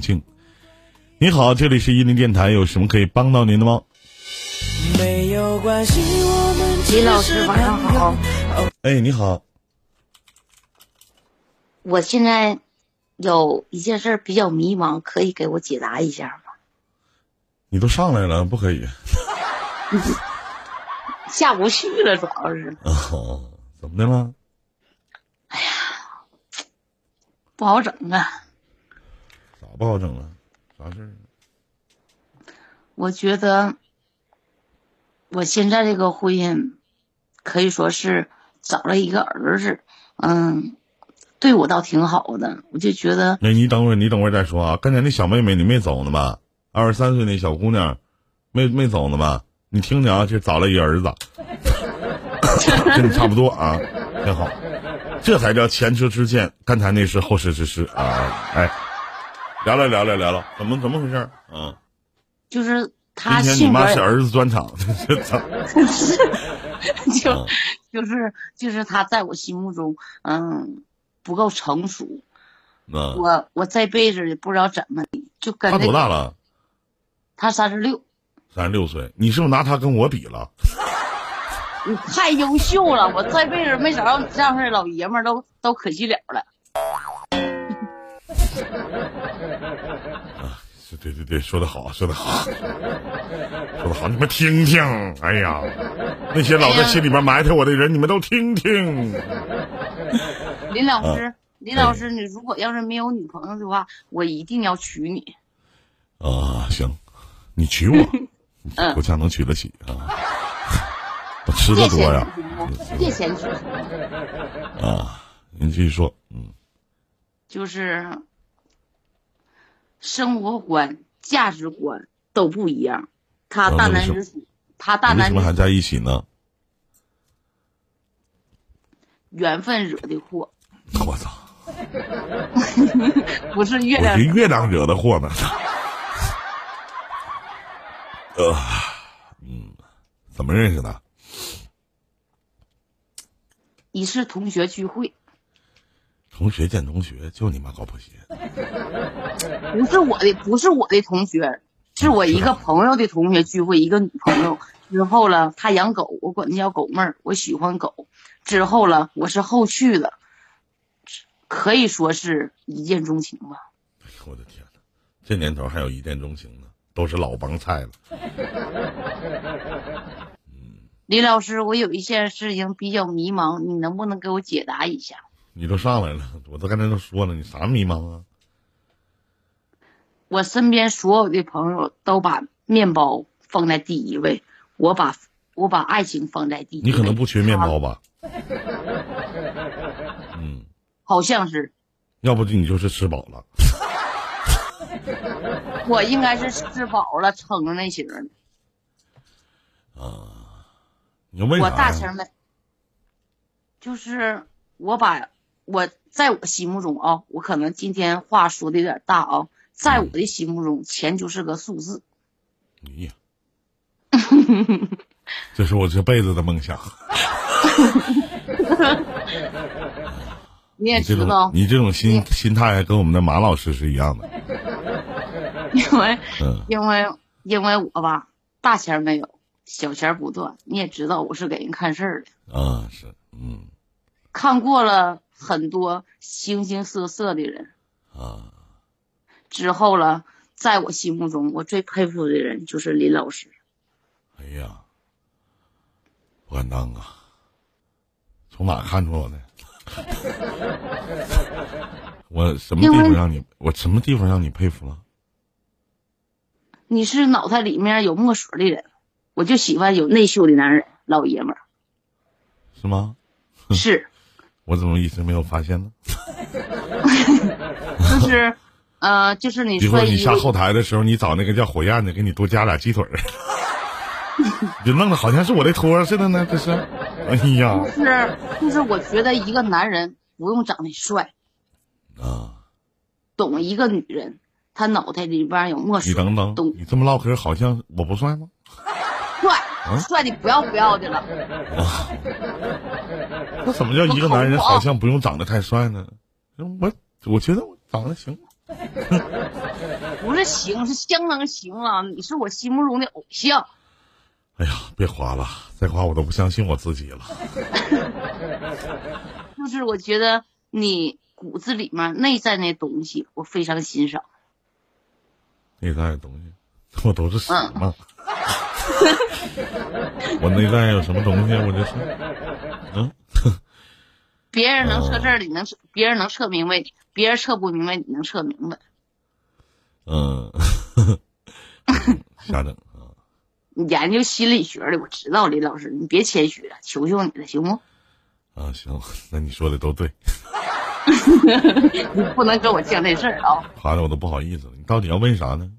重庆。你好，这里是伊林电台，有什么可以帮到您的吗？李老师，晚上好。哎，你好。我现在有一件事比较迷茫，可以给我解答一下吗？你都上来了，不可以。下不去了，主要是。哦，怎么的了？哎呀，不好整啊。咋不好整了？啥事儿？我觉得我现在这个婚姻可以说是找了一个儿子，嗯，对我倒挺好的。我就觉得，那你等会儿，你等会儿再说啊。刚才那小妹妹你没走呢吧？二十三岁那小姑娘，没没走呢吧？你听听啊，就找了一儿子，跟你差不多啊，挺好。这才叫前车之鉴，刚才那是后事之师啊！哎，聊聊聊聊聊聊，怎么怎么回事嗯？就是他今天你妈是儿子专场，就就是就是他在我心目中，嗯，不够成熟。我我这辈子也不知道怎么就跟他多大了？他三十六。三十六岁，你是不是拿他跟我比了？你太优秀了，我这辈子没找到你这样式的老爷们儿，都都可惜了了。啊，对对对，说的好，说的好，说的好，你们听听，哎呀，那些老在心里边埋汰我的人，你们都听听。林老师，林老师，你如果要是没有女朋友的话，我一定要娶你。啊，行，你娶我。我家能娶得起啊！我吃的多呀，借钱娶啊！您继续说，嗯，就是生活观、价值观都不一样。他大男子主，他大男子为什么还在一起呢？缘分惹的祸。我操！不是月亮，月亮惹的祸呢。呃，嗯，怎么认识的？一次同学聚会。同学见同学，就你妈搞破鞋。不是我的，不是我的同学，是我一个朋友的同学聚会，一个女朋友。之后了，他养狗，我管他叫狗妹儿，我喜欢狗。之后了，我是后去的，可以说是一见钟情吧。哎呦我的天哪，这年头还有一见钟情呢？都是老帮菜了。嗯李老师，我有一件事情比较迷茫，你能不能给我解答一下？你都上来了，我都刚才都说了，你啥迷茫啊？我身边所有的朋友都把面包放在第一位，我把我把爱情放在第一。你可能不缺面包吧？嗯，好像是。要不就你就是吃饱了。我应该是吃饱了撑的那型的。啊，你为啥？我大型的，就是我把我在我心目中啊，我可能今天话说的有点大啊，在我的心目中，钱就是个数字。你呀，这是我这辈子的梦想。你也知道，你这种心心态跟我们的马老师是一样的。因为，因为，因为我吧，大钱没有，小钱不断。你也知道，我是给人看事儿的。啊，是，嗯。看过了很多形形色色的人。啊。之后了，在我心目中，我最佩服的人就是林老师。哎呀，不敢当啊！从哪看出来的？我什么地方让你？我什么地方让你佩服了？你是脑袋里面有墨水的人，我就喜欢有内秀的男人，老爷们儿。是吗？是。我怎么一直没有发现呢？就是，呃，就是你。一会儿你下后台的时候，你找那个叫火焰的，给你多加俩鸡腿儿。就弄得好像是我的托似的呢，这是。哎呀。就是，就是我觉得一个男人不用长得帅。啊。懂一个女人。他脑袋里边有墨水。你等等，你这么唠嗑，好像我不帅吗？帅，帅的不要不要的了。那怎么叫一个男人好像不用长得太帅呢？我我觉得我长得行。不是行，是相当行啊！你是我心目中的偶像。哎呀，别夸了，再夸我都不相信我自己了。就是我觉得你骨子里面内在那东西，我非常欣赏。内在的东西，我都是屎吗？我内在有什么东西？我就是，嗯。别人能测这儿，你能测；别人能测明白，别人测不明白，你能测明白。嗯，瞎整啊！你研究心理学的，我知道，李老师，你别谦虚了，求求你了，行不？啊，行，那你说的都对。你不能跟我犟这事儿啊！夸的我都不好意思了。你到底要问啥呢？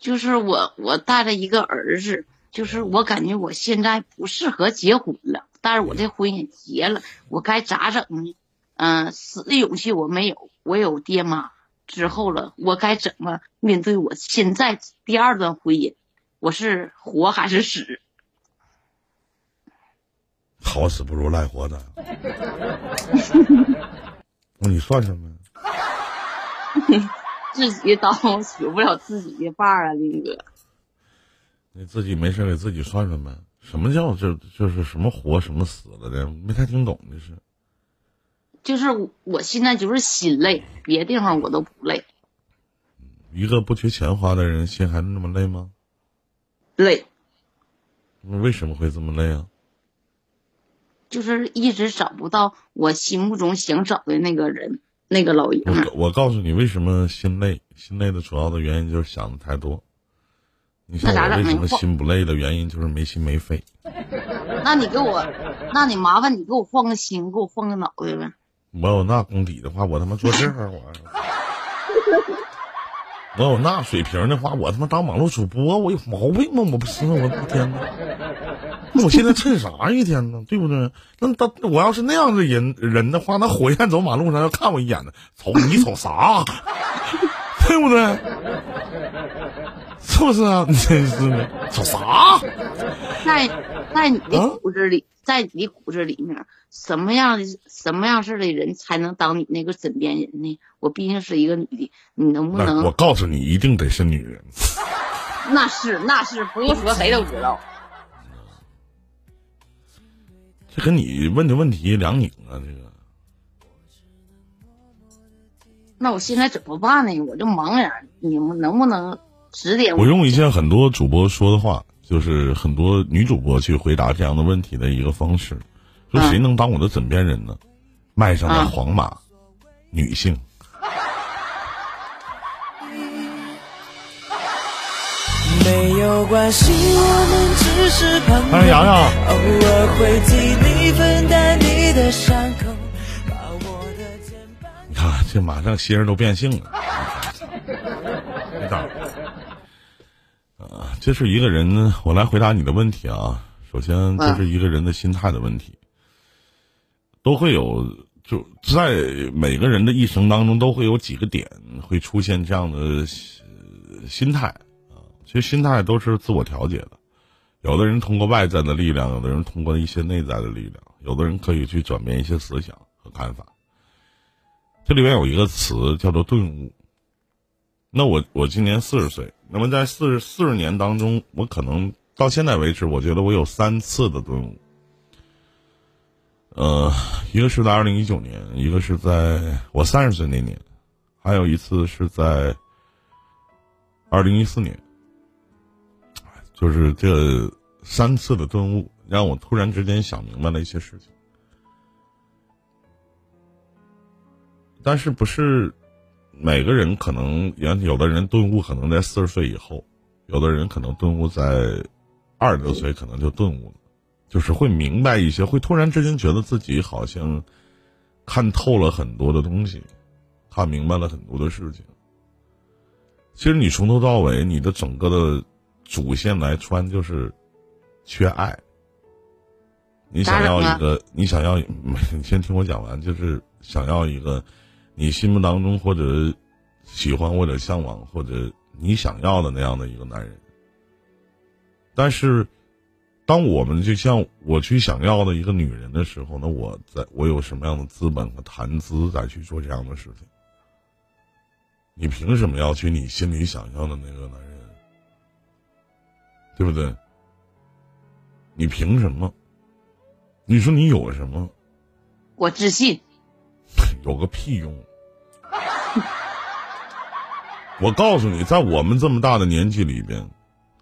嗯，就是我，我带着一个儿子，就是我感觉我现在不适合结婚了。但是我这婚也结了，我该咋整呢？嗯，死的勇气我没有，我有爹妈之后了，我该怎么面对我现在第二段婚姻？我是活还是死？好死不如赖活着。那你算算呗。自己当 娶不了自己的伴儿啊，林哥。你自己没事给自己算算呗。什么叫这就是什么活什么死了的？没太听懂，这是。就是我现在就是心累，别地方我都不累。一个不缺钱花的人，心还那么累吗？累。那为什么会这么累啊？就是一直找不到我心目中想找的那个人，那个老爷们。我我告诉你，为什么心累？心累的主要的原因就是想的太多。你想我为什么心不累的原因就是没心没肺。那你给我，那你麻烦你给我换个心，给我换个脑袋呗。我有那功底的话，我他妈做这我。我有那水平的话，我他妈当网络主播，我有毛病吗？我不是，我的天哪！那我现在趁啥一天呢？对不对？那当我要是那样的人人的话，那火焰走马路上要看我一眼呢？瞅你瞅啥？对不对？是不是啊？你真是的，瞅啥？在在你的骨子里，在你的骨子里面，什么样的什么样式的人才能当你那个枕边人呢？我毕竟是一个女的，你能不能？我告诉你，一定得是女人。那是那是不用说，谁都知道。这跟你问的问题两拧啊！这个。那我现在怎么办呢？我就茫然，你们能不能？指点我我用一些很多主播说的话，就是很多女主播去回答这样的问题的一个方式，说谁能当我的枕边人呢？麦上的皇马，女性。没有关系，我们只是朋友。哎，洋洋。偶尔会替你分担你的伤口，把我的肩膀。你看，这马上心儿都变性了。啊，这是一个人，我来回答你的问题啊。首先，这是一个人的心态的问题，都会有，就在每个人的一生当中，都会有几个点会出现这样的心态啊。其实心态都是自我调节的，有的人通过外在的力量，有的人通过一些内在的力量，有的人可以去转变一些思想和看法。这里面有一个词叫做顿悟。那我我今年四十岁。那么在四十四十年当中，我可能到现在为止，我觉得我有三次的顿悟。呃，一个是在二零一九年，一个是在我三十岁那年，还有一次是在二零一四年。就是这三次的顿悟，让我突然之间想明白了一些事情。但是不是？每个人可能，原有的人顿悟可能在四十岁以后，有的人可能顿悟在二十多岁，可能就顿悟了，就是会明白一些，会突然之间觉得自己好像看透了很多的东西，看明白了很多的事情。其实你从头到尾，你的整个的主线来穿就是缺爱。你想要一个，你想要，你先听我讲完，就是想要一个。你心目当中或者喜欢或者向往或者你想要的那样的一个男人，但是当我们就像我去想要的一个女人的时候，那我在我有什么样的资本和谈资再去做这样的事情？你凭什么要去你心里想象的那个男人？对不对？你凭什么？你说你有什么？我自信。有个屁用！我告诉你，在我们这么大的年纪里边，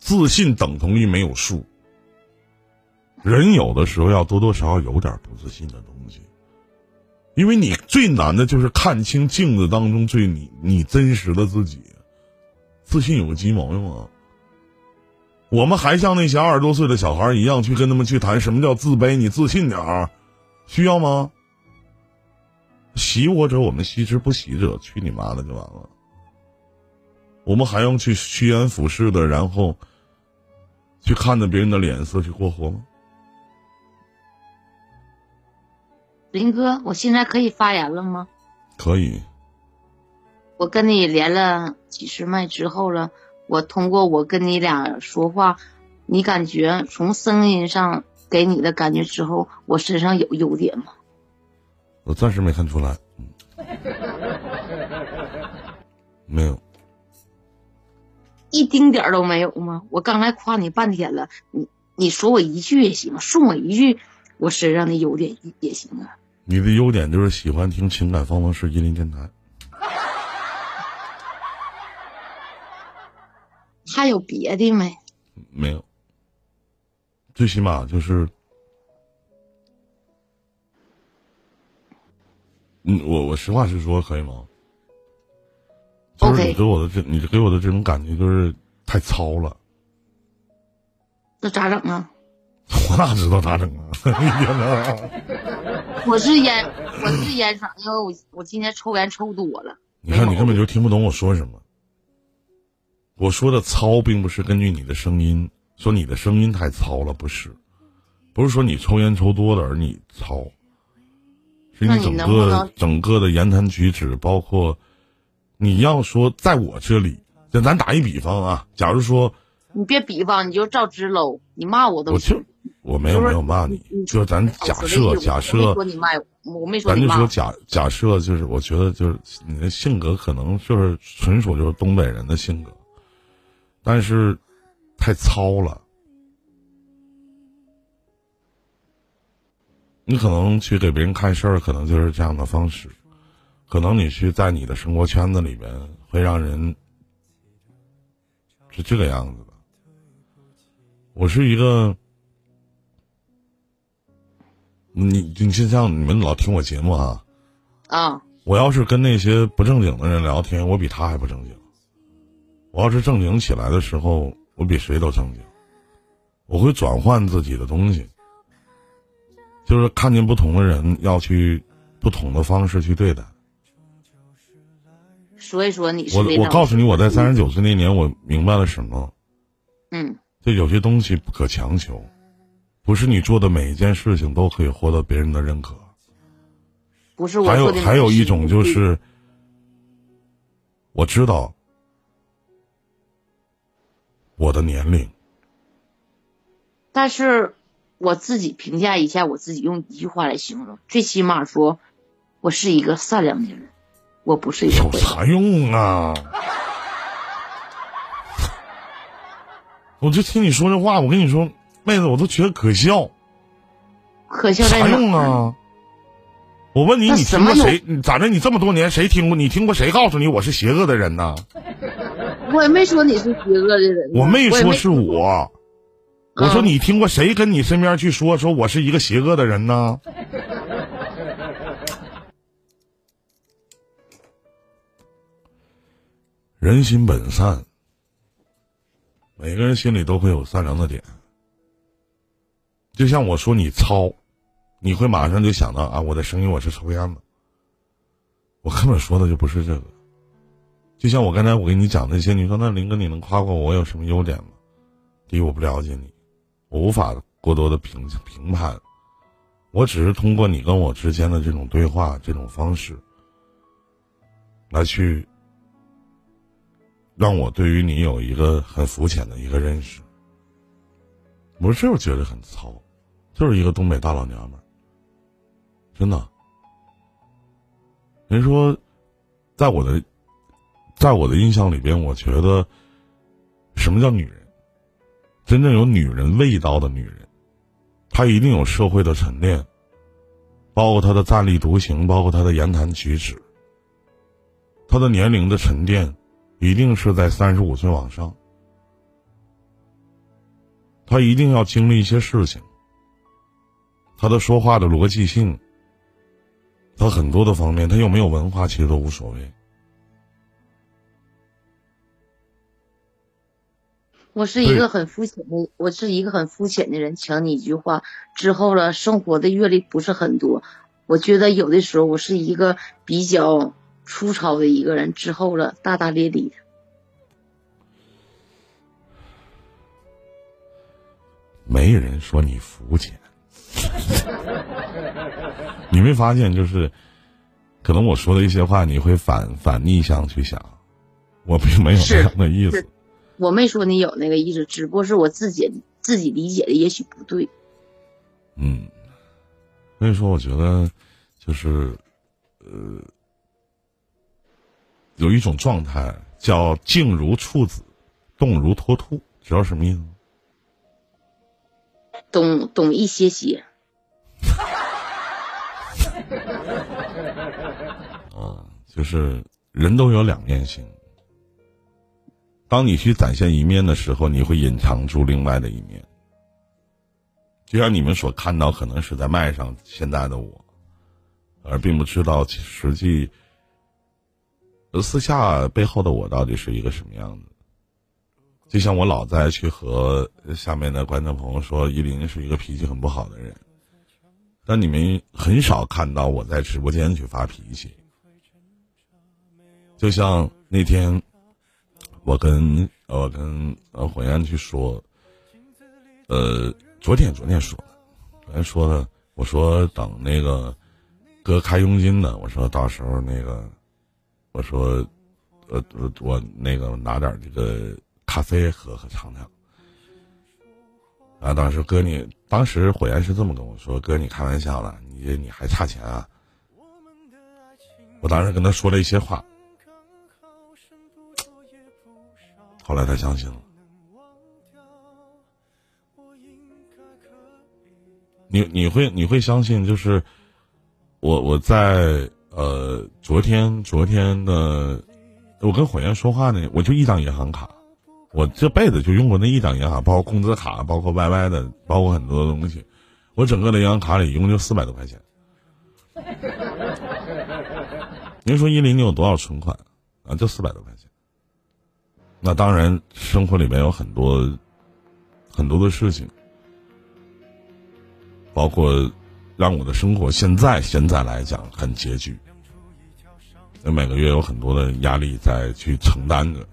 自信等同于没有数。人有的时候要多多少少有点不自信的东西，因为你最难的就是看清镜子当中最你你真实的自己。自信有个鸡毛用啊！我们还像那些二十多岁的小孩一样去跟他们去谈什么叫自卑？你自信点儿，需要吗？喜我者我们惜之，不喜者去你妈的就完了。我们还用去趋炎附势的，然后去看着别人的脸色去过活吗？林哥，我现在可以发言了吗？可以。我跟你连了几十麦之后了，我通过我跟你俩说话，你感觉从声音上给你的感觉之后，我身上有优点吗？我暂时没看出来，没有。一丁点儿都没有吗？我刚才夸你半天了，你你说我一句也行，送我一句，我身上的优点也行啊。你的优点就是喜欢听情感方程式吉林电台。还有别的没？没有。最起码就是，嗯，我我实话实说，可以吗？就是你给我的这，你给我的这种感觉就是太糙了。那咋整啊？我哪知道咋整啊？我是烟，我是烟嗓，因为我我今天抽烟抽多了。你看，你根本就听不懂我说什么。我说的糙，并不是根据你的声音说你的声音太糙了，不是，不是说你抽烟抽多了而你糙，是你整个整个的言谈举止，包括。你要说在我这里，就咱打一比方啊，假如说，你别比方，你就照直搂，你骂我都行。我没有没有骂你，就咱假设假设，说你骂我，我没说咱就说假假设，就是我觉得就是你的性格可能就是纯属就是东北人的性格，但是太糙了。你可能去给别人看事儿，可能就是这样的方式。可能你去在你的生活圈子里面，会让人是这个样子的。我是一个，你你就像你们老听我节目啊，啊，我要是跟那些不正经的人聊天，我比他还不正经。我要是正经起来的时候，我比谁都正经。我会转换自己的东西，就是看见不同的人，要去不同的方式去对待。所以说你我我告诉你，我在三十九岁那年，我明白了什么？嗯，就有些东西不可强求，不是你做的每一件事情都可以获得别人的认可。不是我，还有还有一种就是，我知道我的年龄，但是我自己评价一下，我自己用一句话来形容，最起码说，我是一个善良的人。我不是有啥用啊！我就听你说这话，我跟你说，妹子，我都觉得可笑。可笑啥用啊？我问你，你听过谁？咋的？你这么多年谁听过？你听过谁告诉你我是邪恶的人呢？我也没说你是邪恶的人。我没说是我。我说你听过谁跟你身边去说说我是一个邪恶的人呢？人心本善，每个人心里都会有善良的点。就像我说你糙，你会马上就想到啊，我的声音我是抽烟的。我根本说的就不是这个。就像我刚才我跟你讲那些，你说那林哥你能夸夸我有什么优点吗？第一，我不了解你，我无法过多的评评判。我只是通过你跟我之间的这种对话这种方式，来去。让我对于你有一个很肤浅的一个认识，我就是觉得很糙，就是一个东北大老娘们儿，真的。人说，在我的在我的印象里边，我觉得什么叫女人？真正有女人味道的女人，她一定有社会的沉淀，包括她的站立独行，包括她的言谈举止，她的年龄的沉淀，一定是在三十五岁往上。她一定要经历一些事情，她的说话的逻辑性，她很多的方面，她有没有文化，其实都无所谓。我是一个很肤浅的，我是一个很肤浅的人。抢你一句话之后了，生活的阅历不是很多。我觉得有的时候我是一个比较粗糙的一个人。之后了，大大咧咧的。没人说你肤浅，你没发现就是，可能我说的一些话你会反反逆向去想，我并没有那样的意思。我没说你有那个意思，只不过是我自己自己理解的，也许不对。嗯，所以说，我觉得就是，呃，有一种状态叫静如处子，动如脱兔，知道什么意思吗？懂懂一些些。啊，就是人都有两面性。当你去展现一面的时候，你会隐藏住另外的一面。就像你们所看到，可能是在麦上现在的我，而并不知道实际私下背后的我到底是一个什么样子。就像我老在去和下面的观众朋友说，依林是一个脾气很不好的人，但你们很少看到我在直播间去发脾气。就像那天。我跟我跟呃火焰去说，呃，昨天昨天说的，昨天说的，我说等那个哥开佣金呢，我说到时候那个，我说，呃我那个拿点这个咖啡喝喝尝尝。啊，当时哥你当时火焰是这么跟我说，哥你开玩笑了，你你还差钱啊？我当时跟他说了一些话。后来他相信了。你你会你会相信，就是我我在呃昨天昨天的，我跟火焰说话呢，我就一张银行卡，我这辈子就用过那一张银行卡，包括工资卡，包括 YY 的，包括很多东西，我整个的银行卡里一共就四百多块钱。您说依林你有多少存款啊？就四百多块钱。那当然，生活里面有很多很多的事情，包括让我的生活现在现在来讲很拮据，那每个月有很多的压力在去承担着。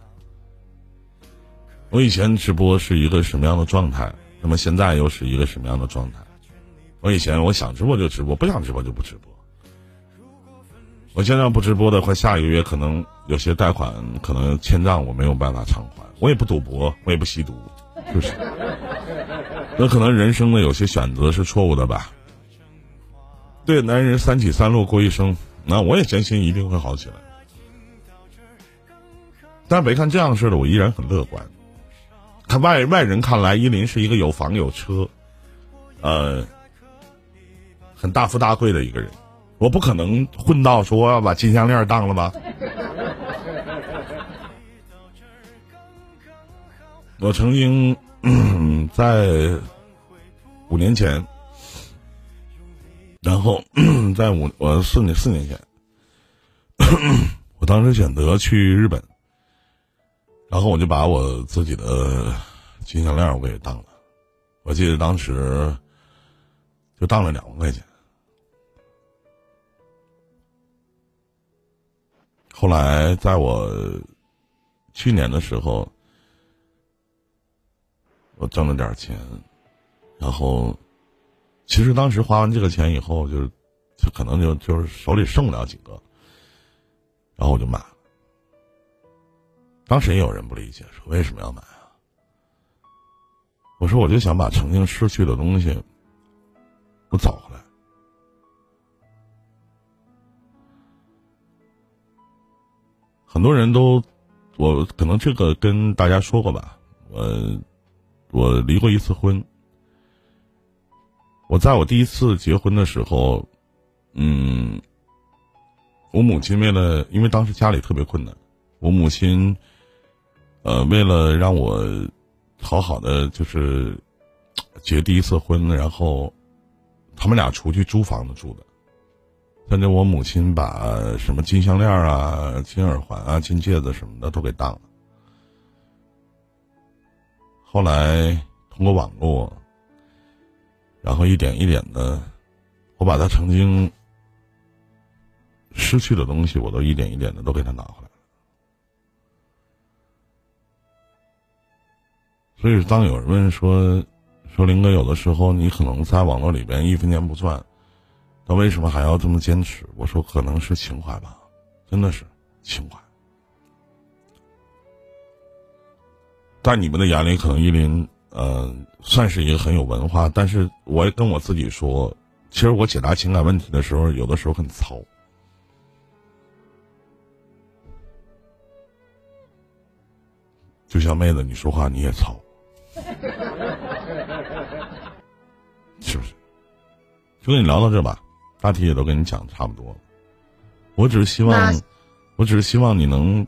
我以前直播是一个什么样的状态？那么现在又是一个什么样的状态？我以前我想直播就直播，不想直播就不直播。我现在不直播的话，下一个月可能有些贷款可能欠账，我没有办法偿还。我也不赌博，我也不吸毒，就是。那可能人生的有些选择是错误的吧。对，男人三起三落过一生，那我也坚信一定会好起来。但别看这样似的，我依然很乐观。看外外人看来，依林是一个有房有车，呃，很大富大贵的一个人。我不可能混到说要把金项链当了吧？我曾经 在五年前，然后 在五我四年四年前，我当时选择去日本，然后我就把我自己的金项链我给当了，我记得当时就当了两万块钱。后来，在我去年的时候，我挣了点钱，然后其实当时花完这个钱以后，就就可能就就是手里剩不了几个，然后我就买了。当时也有人不理解，说为什么要买啊？我说我就想把曾经失去的东西，我找回来。很多人都我可能这个跟大家说过吧，我我离过一次婚。我在我第一次结婚的时候，嗯，我母亲为了，因为当时家里特别困难，我母亲，呃，为了让我好好的就是结第一次婚，然后他们俩出去租房子住的。跟着我母亲把什么金项链啊、金耳环啊、金戒指什么的都给当了。后来通过网络，然后一点一点的，我把他曾经失去的东西，我都一点一点的都给他拿回来了。所以，当有人问说：“说林哥，有的时候你可能在网络里边一分钱不赚。”他为什么还要这么坚持？我说可能是情怀吧，真的是情怀。在你们的眼里，可能依林呃算是一个很有文化，但是我也跟我自己说，其实我解答情感问题的时候，有的时候很糙。就像妹子，你说话你也糙，是不是？就跟你聊到这吧。大体也都跟你讲的差不多了，我只是希望，我只是希望你能，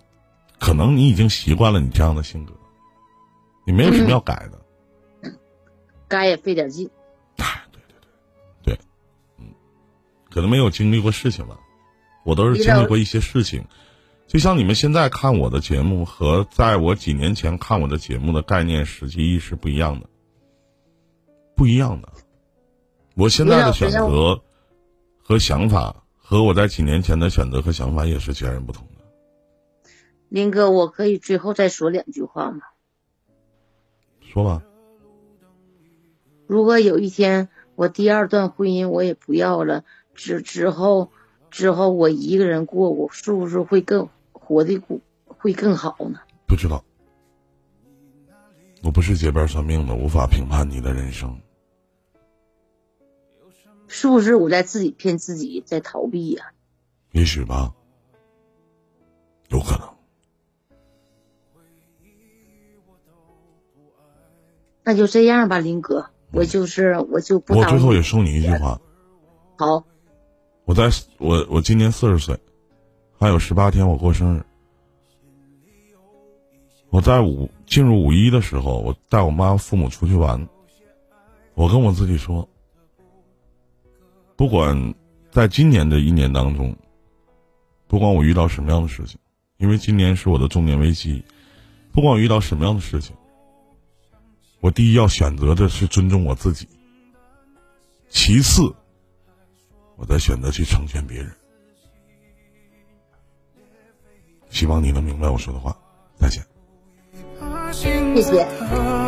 可能你已经习惯了你这样的性格，你没有什么要改的，改也费点劲。对对对对，嗯，可能没有经历过事情吧，我都是经历过一些事情，就像你们现在看我的节目和在我几年前看我的节目的概念、实际意识不一样的，不一样的，我现在的选择。和想法和我在几年前的选择和想法也是截然不同的。林哥，我可以最后再说两句话吗？说吧。如果有一天我第二段婚姻我也不要了，之之后之后我一个人过，我是不是会更活的会更好呢？不知道，我不是街边算命的，无法评判你的人生。是不是我在自己骗自己，在逃避呀？也许吧，有可能。那就这样吧，林哥，我就是我就不。我最后也送你一句话。好。我在我我今年四十岁，还有十八天我过生日。我在五进入五一的时候，我带我妈父母出去玩。我跟我自己说。不管在今年的一年当中，不管我遇到什么样的事情，因为今年是我的中年危机，不管我遇到什么样的事情，我第一要选择的是尊重我自己，其次，我再选择去成全别人。希望你能明白我说的话，再见。谢谢。